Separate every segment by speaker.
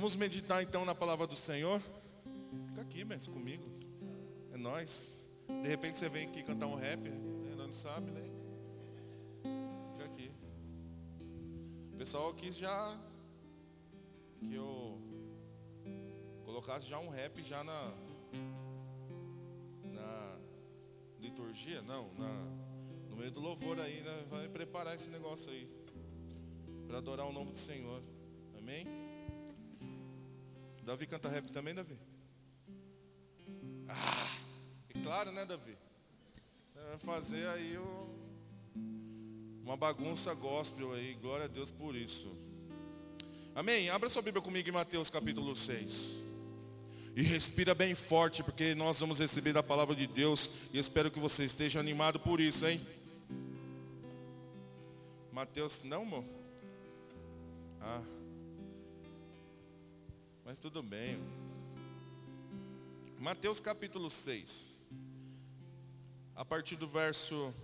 Speaker 1: Vamos meditar então na palavra do Senhor. Fica aqui, mesmo, comigo. É nós. De repente você vem aqui cantar um rap, né? não sabe, né? Fica aqui. O pessoal quis já que eu colocasse já um rap já na na liturgia, não, na no meio do louvor aí, né? vai preparar esse negócio aí para adorar o nome do Senhor. Amém? Davi canta rap também, Davi? Ah, é claro, né, Davi? Vai fazer aí uma bagunça gospel aí. Glória a Deus por isso. Amém? Abra sua Bíblia comigo em Mateus capítulo 6. E respira bem forte, porque nós vamos receber a palavra de Deus. E espero que você esteja animado por isso, hein? Mateus, não, amor? Ah. Mas tudo bem. Mateus capítulo 6. A partir do verso.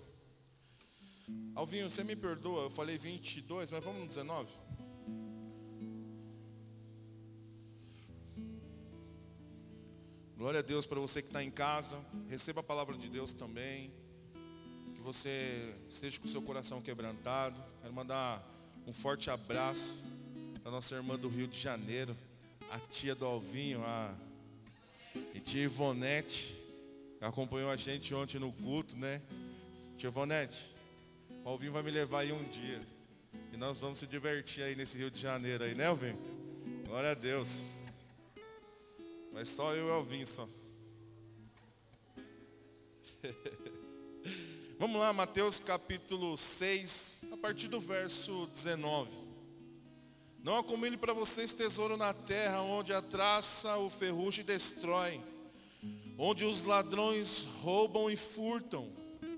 Speaker 1: Alvinho, você me perdoa, eu falei 22, mas vamos no 19? Glória a Deus para você que está em casa. Receba a palavra de Deus também. Que você esteja com o seu coração quebrantado. Quero mandar um forte abraço para nossa irmã do Rio de Janeiro, a tia do Alvinho, a e tia Ivonete, acompanhou a gente ontem no culto, né? Tia Ivonete, o Alvinho vai me levar aí um dia. E nós vamos se divertir aí nesse Rio de Janeiro aí, né, Alvinho? Glória a Deus. Mas só eu e o Alvinho só. Vamos lá, Mateus capítulo 6, a partir do verso 19. Não acumule para vocês tesouro na terra, onde a traça, o ferrugem destrói, onde os ladrões roubam e furtam.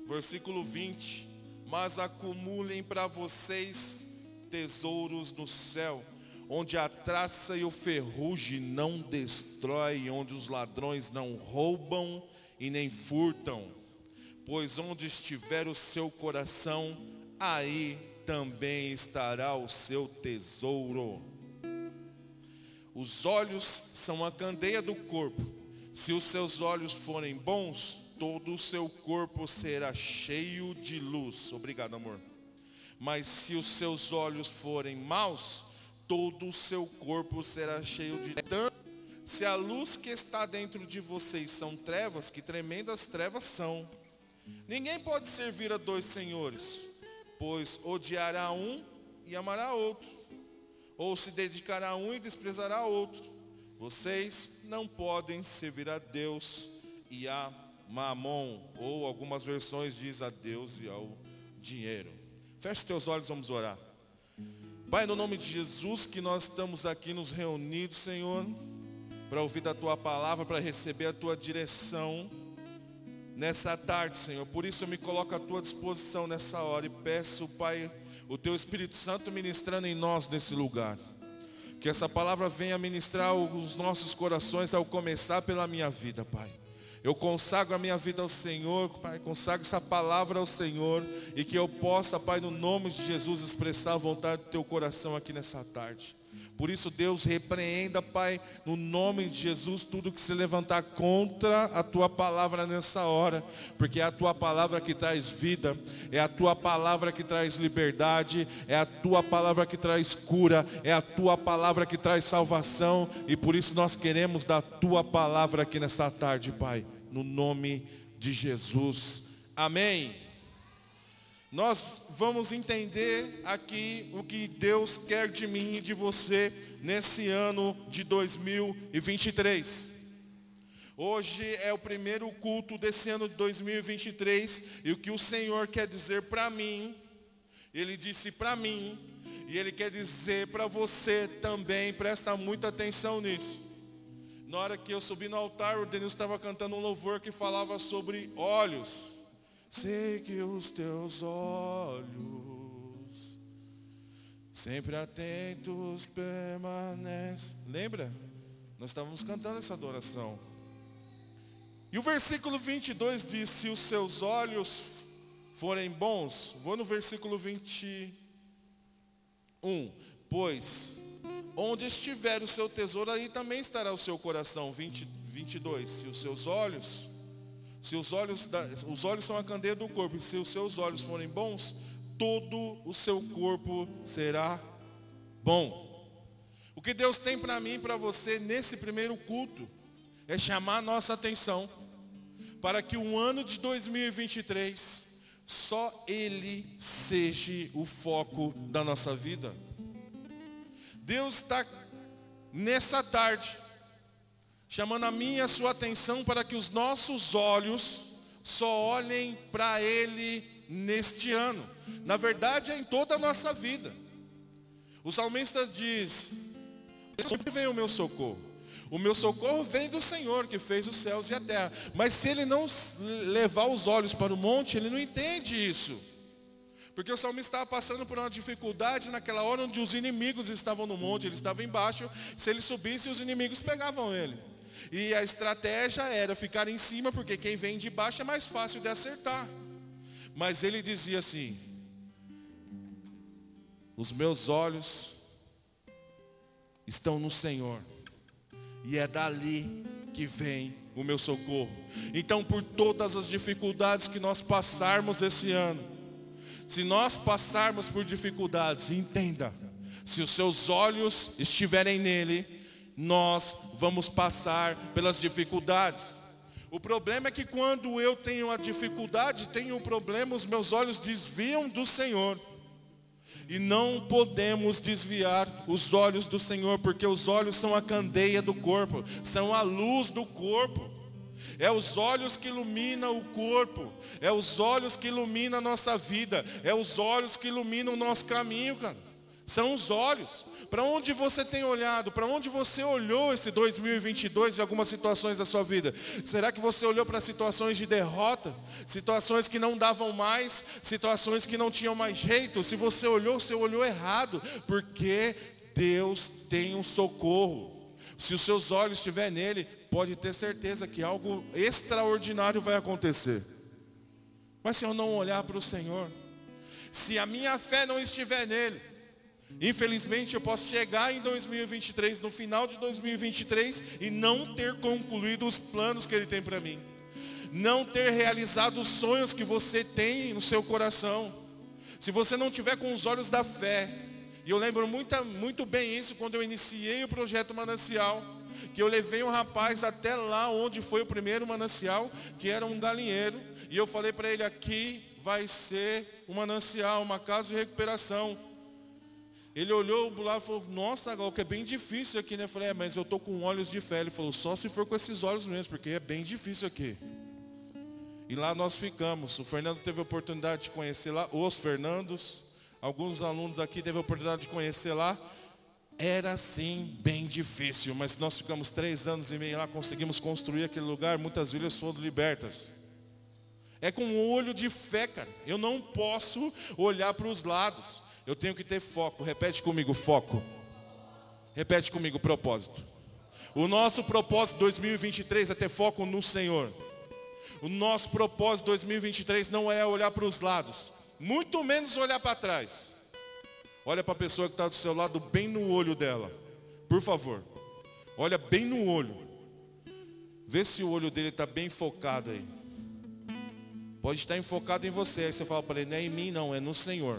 Speaker 1: Versículo 20. Mas acumulem para vocês tesouros no céu, onde a traça e o ferrugem não destrói, onde os ladrões não roubam e nem furtam. Pois onde estiver o seu coração, aí também estará o seu tesouro. Os olhos são a candeia do corpo. Se os seus olhos forem bons, todo o seu corpo será cheio de luz. Obrigado, amor. Mas se os seus olhos forem maus, todo o seu corpo será cheio de tanto. Se a luz que está dentro de vocês são trevas, que tremendas trevas são. Ninguém pode servir a dois senhores pois odiará um e amará outro, ou se dedicará a um e desprezará outro. Vocês não podem servir a Deus e a Mamon, ou algumas versões diz a Deus e ao dinheiro. Feche teus olhos, vamos orar. Pai, no nome de Jesus, que nós estamos aqui nos reunidos, Senhor, para ouvir da tua palavra, para receber a tua direção nessa tarde, Senhor. Por isso eu me coloco à tua disposição nessa hora e peço, Pai, o teu Espírito Santo ministrando em nós nesse lugar. Que essa palavra venha ministrar os nossos corações ao começar pela minha vida, Pai. Eu consagro a minha vida ao Senhor, Pai, consagro essa palavra ao Senhor e que eu possa, Pai, no nome de Jesus, expressar a vontade do teu coração aqui nessa tarde. Por isso, Deus, repreenda, Pai, no nome de Jesus, tudo que se levantar contra a tua palavra nessa hora, porque é a tua palavra que traz vida, é a tua palavra que traz liberdade, é a tua palavra que traz cura, é a tua palavra que traz salvação, e por isso nós queremos da tua palavra aqui nessa tarde, Pai, no nome de Jesus. Amém. Nós vamos entender aqui o que Deus quer de mim e de você nesse ano de 2023. Hoje é o primeiro culto desse ano de 2023 e o que o Senhor quer dizer para mim, Ele disse para mim e Ele quer dizer para você também, presta muita atenção nisso. Na hora que eu subi no altar, o Denilson estava cantando um louvor que falava sobre olhos. Sei que os teus olhos, sempre atentos, permanecem. Lembra? Nós estávamos cantando essa adoração. E o versículo 22 diz: Se os seus olhos forem bons, vou no versículo 21. Pois onde estiver o seu tesouro, aí também estará o seu coração. 20, 22. Se os seus olhos, se os olhos, da, os olhos são a candeia do corpo, e se os seus olhos forem bons, todo o seu corpo será bom. O que Deus tem para mim e para você nesse primeiro culto é chamar nossa atenção para que o ano de 2023 só Ele seja o foco da nossa vida. Deus está nessa tarde chamando a minha e a sua atenção para que os nossos olhos só olhem para Ele neste ano. Na verdade, é em toda a nossa vida. O salmista diz: Onde vem o meu socorro? O meu socorro vem do Senhor que fez os céus e a terra. Mas se ele não levar os olhos para o monte, ele não entende isso. Porque o salmista estava passando por uma dificuldade naquela hora onde os inimigos estavam no monte, ele estava embaixo. Se ele subisse, os inimigos pegavam ele. E a estratégia era ficar em cima, porque quem vem de baixo é mais fácil de acertar. Mas ele dizia assim: Os meus olhos estão no Senhor, e é dali que vem o meu socorro. Então, por todas as dificuldades que nós passarmos esse ano, se nós passarmos por dificuldades, entenda, se os seus olhos estiverem nele, nós vamos passar pelas dificuldades. O problema é que quando eu tenho a dificuldade, tenho um problema, os meus olhos desviam do Senhor. E não podemos desviar os olhos do Senhor, porque os olhos são a candeia do corpo, são a luz do corpo. É os olhos que iluminam o corpo, é os olhos que iluminam a nossa vida, é os olhos que iluminam o nosso caminho, cara. São os olhos. Para onde você tem olhado? Para onde você olhou esse 2022 em algumas situações da sua vida? Será que você olhou para situações de derrota? Situações que não davam mais? Situações que não tinham mais jeito? Se você olhou, você olhou errado, porque Deus tem um socorro. Se os seus olhos estiverem nele, pode ter certeza que algo extraordinário vai acontecer. Mas se eu não olhar para o Senhor, se a minha fé não estiver nele, Infelizmente eu posso chegar em 2023, no final de 2023, e não ter concluído os planos que Ele tem para mim. Não ter realizado os sonhos que você tem no seu coração. Se você não tiver com os olhos da fé, e eu lembro muito, muito bem isso quando eu iniciei o projeto Manancial, que eu levei um rapaz até lá onde foi o primeiro manancial, que era um galinheiro, e eu falei para ele aqui vai ser um manancial, uma casa de recuperação. Ele olhou lá e falou, nossa, Gal, que é bem difícil aqui, né? Eu falei, é, mas eu estou com olhos de fé. Ele falou, só se for com esses olhos mesmo, porque é bem difícil aqui. E lá nós ficamos. O Fernando teve a oportunidade de conhecer lá, os Fernandos, alguns alunos aqui teve a oportunidade de conhecer lá. Era sim bem difícil, mas nós ficamos três anos e meio lá, conseguimos construir aquele lugar, muitas vidas foram libertas. É com um olho de fé, cara. Eu não posso olhar para os lados. Eu tenho que ter foco. Repete comigo, foco. Repete comigo, propósito. O nosso propósito 2023 é ter foco no Senhor. O nosso propósito 2023 não é olhar para os lados, muito menos olhar para trás. Olha para a pessoa que está do seu lado, bem no olho dela. Por favor. Olha bem no olho. Vê se o olho dele está bem focado aí. Pode estar enfocado em você. Aí você fala para ele, não é em mim não, é no Senhor.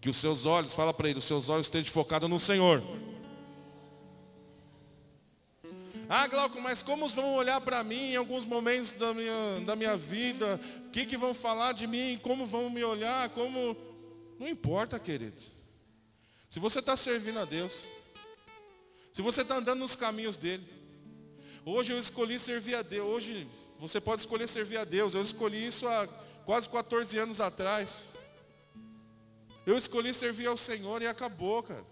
Speaker 1: Que os seus olhos, fala para ele, os seus olhos estejam focados no Senhor. Ah, Glauco, mas como vão olhar para mim em alguns momentos da minha, da minha vida? O que, que vão falar de mim? Como vão me olhar? Como. Não importa, querido. Se você está servindo a Deus, se você está andando nos caminhos dele, hoje eu escolhi servir a Deus. Hoje você pode escolher servir a Deus. Eu escolhi isso há quase 14 anos atrás. Eu escolhi servir ao Senhor e acabou, cara.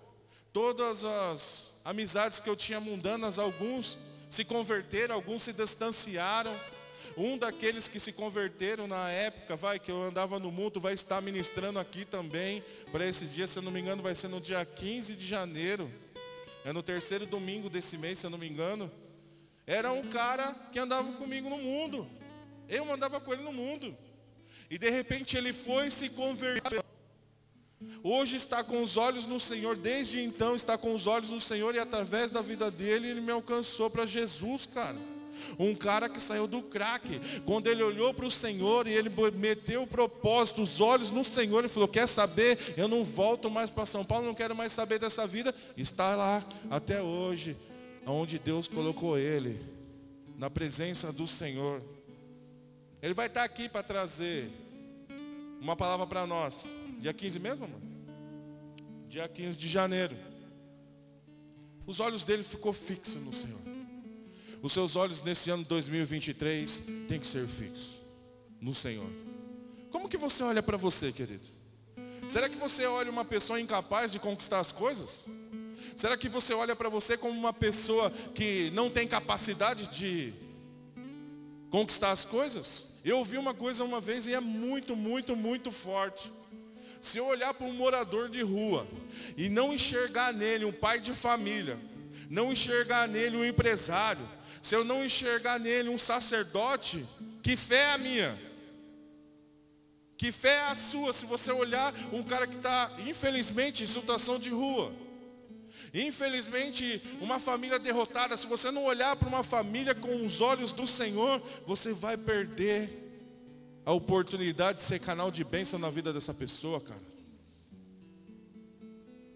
Speaker 1: Todas as amizades que eu tinha mundanas, alguns se converteram, alguns se distanciaram. Um daqueles que se converteram na época, vai, que eu andava no mundo, vai estar ministrando aqui também. Para esses dias, se eu não me engano, vai ser no dia 15 de janeiro. É no terceiro domingo desse mês, se eu não me engano. Era um cara que andava comigo no mundo. Eu andava com ele no mundo. E de repente ele foi se converter. Hoje está com os olhos no Senhor, desde então está com os olhos no Senhor e através da vida dele ele me alcançou para Jesus, cara. Um cara que saiu do crack, quando ele olhou para o Senhor e ele meteu o propósito, os olhos no Senhor, ele falou: Quer saber? Eu não volto mais para São Paulo, não quero mais saber dessa vida. Está lá até hoje, onde Deus colocou ele, na presença do Senhor. Ele vai estar aqui para trazer uma palavra para nós. Dia 15 mesmo, mano? Dia 15 de janeiro. Os olhos dele ficou fixos no Senhor. Os seus olhos nesse ano 2023 tem que ser fixos no Senhor. Como que você olha para você, querido? Será que você olha uma pessoa incapaz de conquistar as coisas? Será que você olha para você como uma pessoa que não tem capacidade de conquistar as coisas? Eu ouvi uma coisa uma vez e é muito, muito, muito forte. Se eu olhar para um morador de rua e não enxergar nele um pai de família, não enxergar nele um empresário, se eu não enxergar nele um sacerdote, que fé é a minha? Que fé é a sua se você olhar um cara que está, infelizmente, em situação de rua? Infelizmente, uma família derrotada, se você não olhar para uma família com os olhos do Senhor, você vai perder a oportunidade de ser canal de bênção na vida dessa pessoa, cara.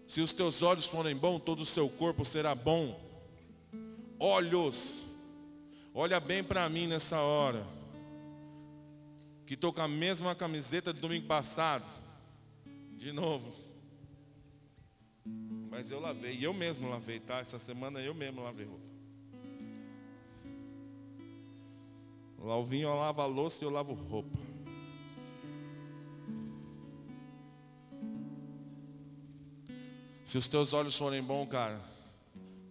Speaker 1: Se os teus olhos forem bons, todo o seu corpo será bom. Olhos, olha bem para mim nessa hora. Que estou com a mesma camiseta do domingo passado. De novo. Mas eu lavei, eu mesmo lavei, tá? Essa semana eu mesmo lavei roupa. O Alvinho lava a louça e eu lavo roupa. Se os teus olhos forem bons, cara,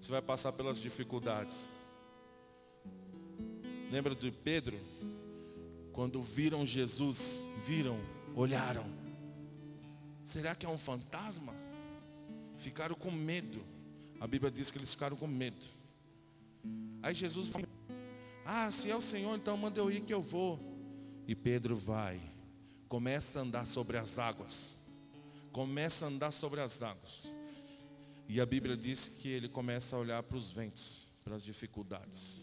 Speaker 1: você vai passar pelas dificuldades. Lembra de Pedro? Quando viram Jesus, viram, olharam. Será que é um fantasma? Ficaram com medo. A Bíblia diz que eles ficaram com medo. Aí Jesus Ah, se é o Senhor, então manda eu ir que eu vou. E Pedro vai, começa a andar sobre as águas. Começa a andar sobre as águas. E a Bíblia diz que ele começa a olhar para os ventos, para as dificuldades.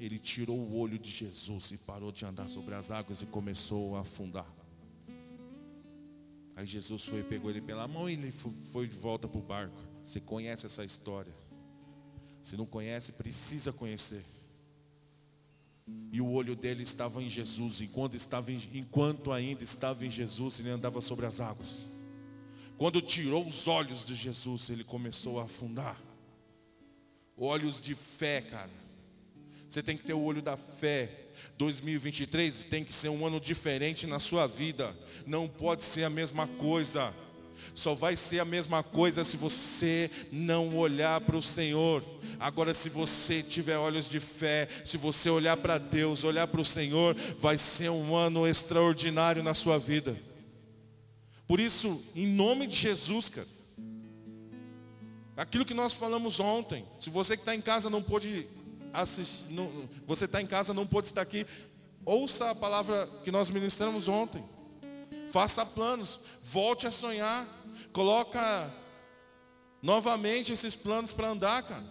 Speaker 1: Ele tirou o olho de Jesus e parou de andar sobre as águas e começou a afundar. Aí Jesus foi e pegou ele pela mão e ele foi de volta para o barco. Você conhece essa história? Se não conhece, precisa conhecer. E o olho dele estava em Jesus, enquanto, estava em, enquanto ainda estava em Jesus, ele andava sobre as águas. Quando tirou os olhos de Jesus, ele começou a afundar. Olhos de fé, cara. Você tem que ter o olho da fé. 2023 tem que ser um ano diferente na sua vida. Não pode ser a mesma coisa. Só vai ser a mesma coisa se você não olhar para o Senhor. Agora, se você tiver olhos de fé, se você olhar para Deus, olhar para o Senhor, vai ser um ano extraordinário na sua vida. Por isso, em nome de Jesus, cara, aquilo que nós falamos ontem, se você que está em casa não pôde assistir, não, você está em casa não pôde estar aqui, ouça a palavra que nós ministramos ontem. Faça planos, volte a sonhar, coloca novamente esses planos para andar, cara.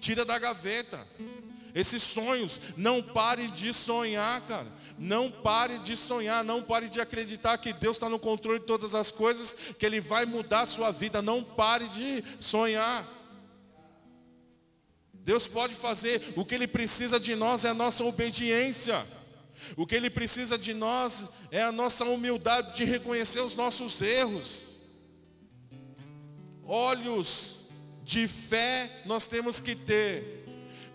Speaker 1: Tira da gaveta. Esses sonhos, não pare de sonhar, cara. Não pare de sonhar, não pare de acreditar que Deus está no controle de todas as coisas, que Ele vai mudar a sua vida. Não pare de sonhar. Deus pode fazer, o que Ele precisa de nós é a nossa obediência. O que Ele precisa de nós é a nossa humildade de reconhecer os nossos erros. Olhos de fé nós temos que ter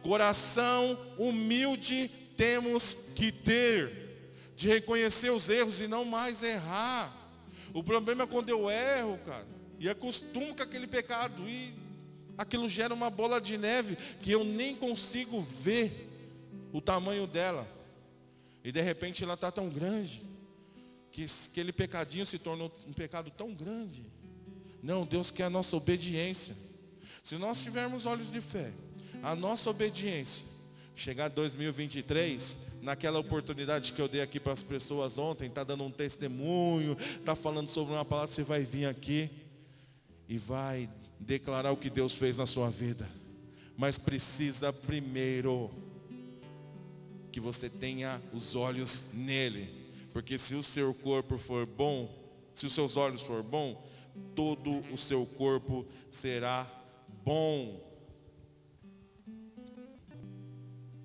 Speaker 1: Coração humilde temos que ter, de reconhecer os erros e não mais errar. O problema é quando eu erro, cara, e acostumo com aquele pecado, e aquilo gera uma bola de neve que eu nem consigo ver o tamanho dela. E de repente ela está tão grande, que aquele pecadinho se tornou um pecado tão grande. Não, Deus quer a nossa obediência. Se nós tivermos olhos de fé, a nossa obediência, chegar 2023, naquela oportunidade que eu dei aqui para as pessoas ontem, está dando um testemunho, está falando sobre uma palavra, você vai vir aqui e vai declarar o que Deus fez na sua vida. Mas precisa primeiro que você tenha os olhos nele. Porque se o seu corpo for bom, se os seus olhos for bom, todo o seu corpo será bom.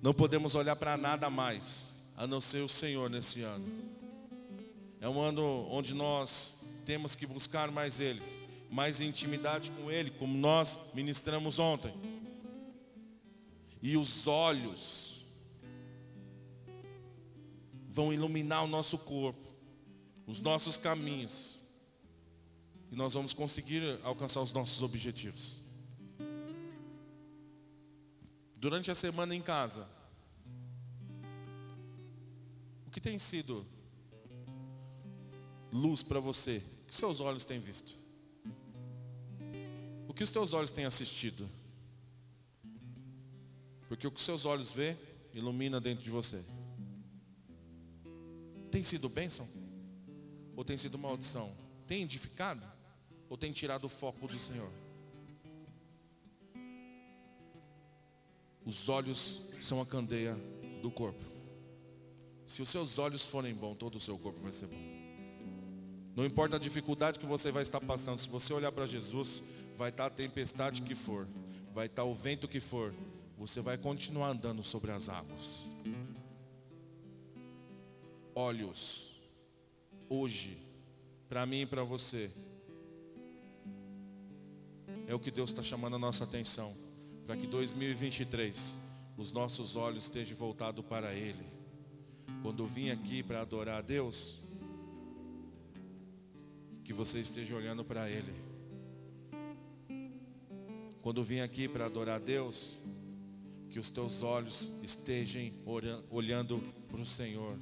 Speaker 1: Não podemos olhar para nada mais, a não ser o Senhor nesse ano. É um ano onde nós temos que buscar mais Ele, mais intimidade com Ele, como nós ministramos ontem. E os olhos vão iluminar o nosso corpo, os nossos caminhos, e nós vamos conseguir alcançar os nossos objetivos. Durante a semana em casa, o que tem sido luz para você? O que seus olhos têm visto? O que os teus olhos têm assistido? Porque o que seus olhos vê ilumina dentro de você. Tem sido bênção? Ou tem sido maldição? Tem edificado? Ou tem tirado o foco do Senhor? Os olhos são a candeia do corpo. Se os seus olhos forem bons, todo o seu corpo vai ser bom. Não importa a dificuldade que você vai estar passando, se você olhar para Jesus, vai estar a tempestade que for, vai estar o vento que for, você vai continuar andando sobre as águas. Olhos, hoje, para mim e para você, é o que Deus está chamando a nossa atenção para que 2023 os nossos olhos estejam voltados para Ele. Quando eu vim aqui para adorar a Deus, que você esteja olhando para Ele. Quando eu vim aqui para adorar a Deus, que os teus olhos estejam olhando para o Senhor.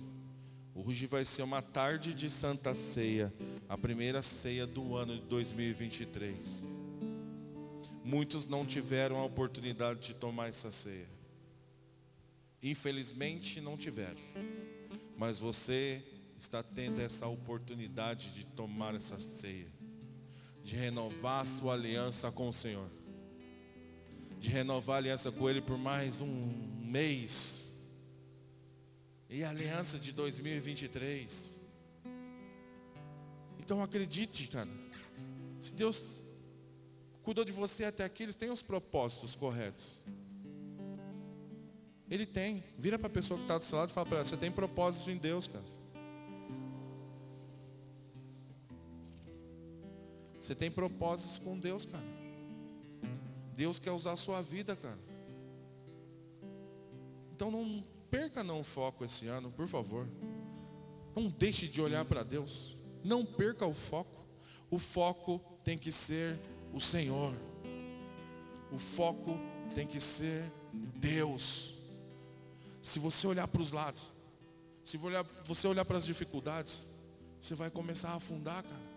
Speaker 1: Hoje vai ser uma tarde de Santa Ceia, a primeira ceia do ano de 2023 muitos não tiveram a oportunidade de tomar essa ceia. Infelizmente não tiveram. Mas você está tendo essa oportunidade de tomar essa ceia, de renovar sua aliança com o Senhor, de renovar a aliança com Ele por mais um mês. E a aliança de 2023. Então acredite, cara. Se Deus cuidou de você até aqui, eles têm os propósitos corretos. Ele tem. Vira para a pessoa que está do seu lado e fala para ela: você tem propósitos em Deus, cara. Você tem propósitos com Deus, cara. Deus quer usar a sua vida, cara. Então não perca não o foco esse ano, por favor. Não deixe de olhar para Deus. Não perca o foco. O foco tem que ser o Senhor. O foco tem que ser Deus. Se você olhar para os lados, se você olhar para as dificuldades, você vai começar a afundar, cara.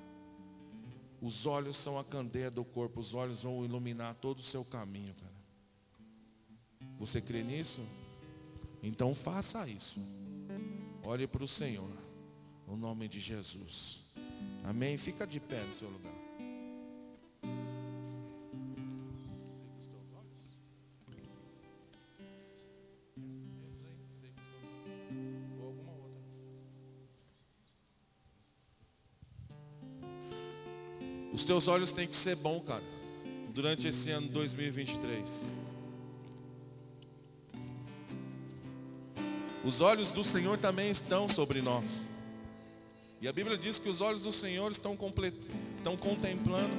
Speaker 1: Os olhos são a candeia do corpo, os olhos vão iluminar todo o seu caminho, cara. Você crê nisso? Então faça isso. Olhe para o Senhor, no nome de Jesus. Amém? Fica de pé no seu lugar. Os teus olhos têm que ser bom, cara, durante esse ano 2023. Os olhos do Senhor também estão sobre nós. E a Bíblia diz que os olhos do Senhor estão, estão contemplando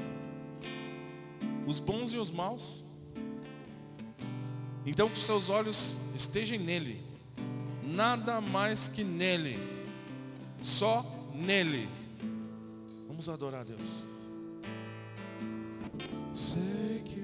Speaker 1: os bons e os maus. Então que seus olhos estejam nele, nada mais que nele, só nele. Vamos adorar a Deus.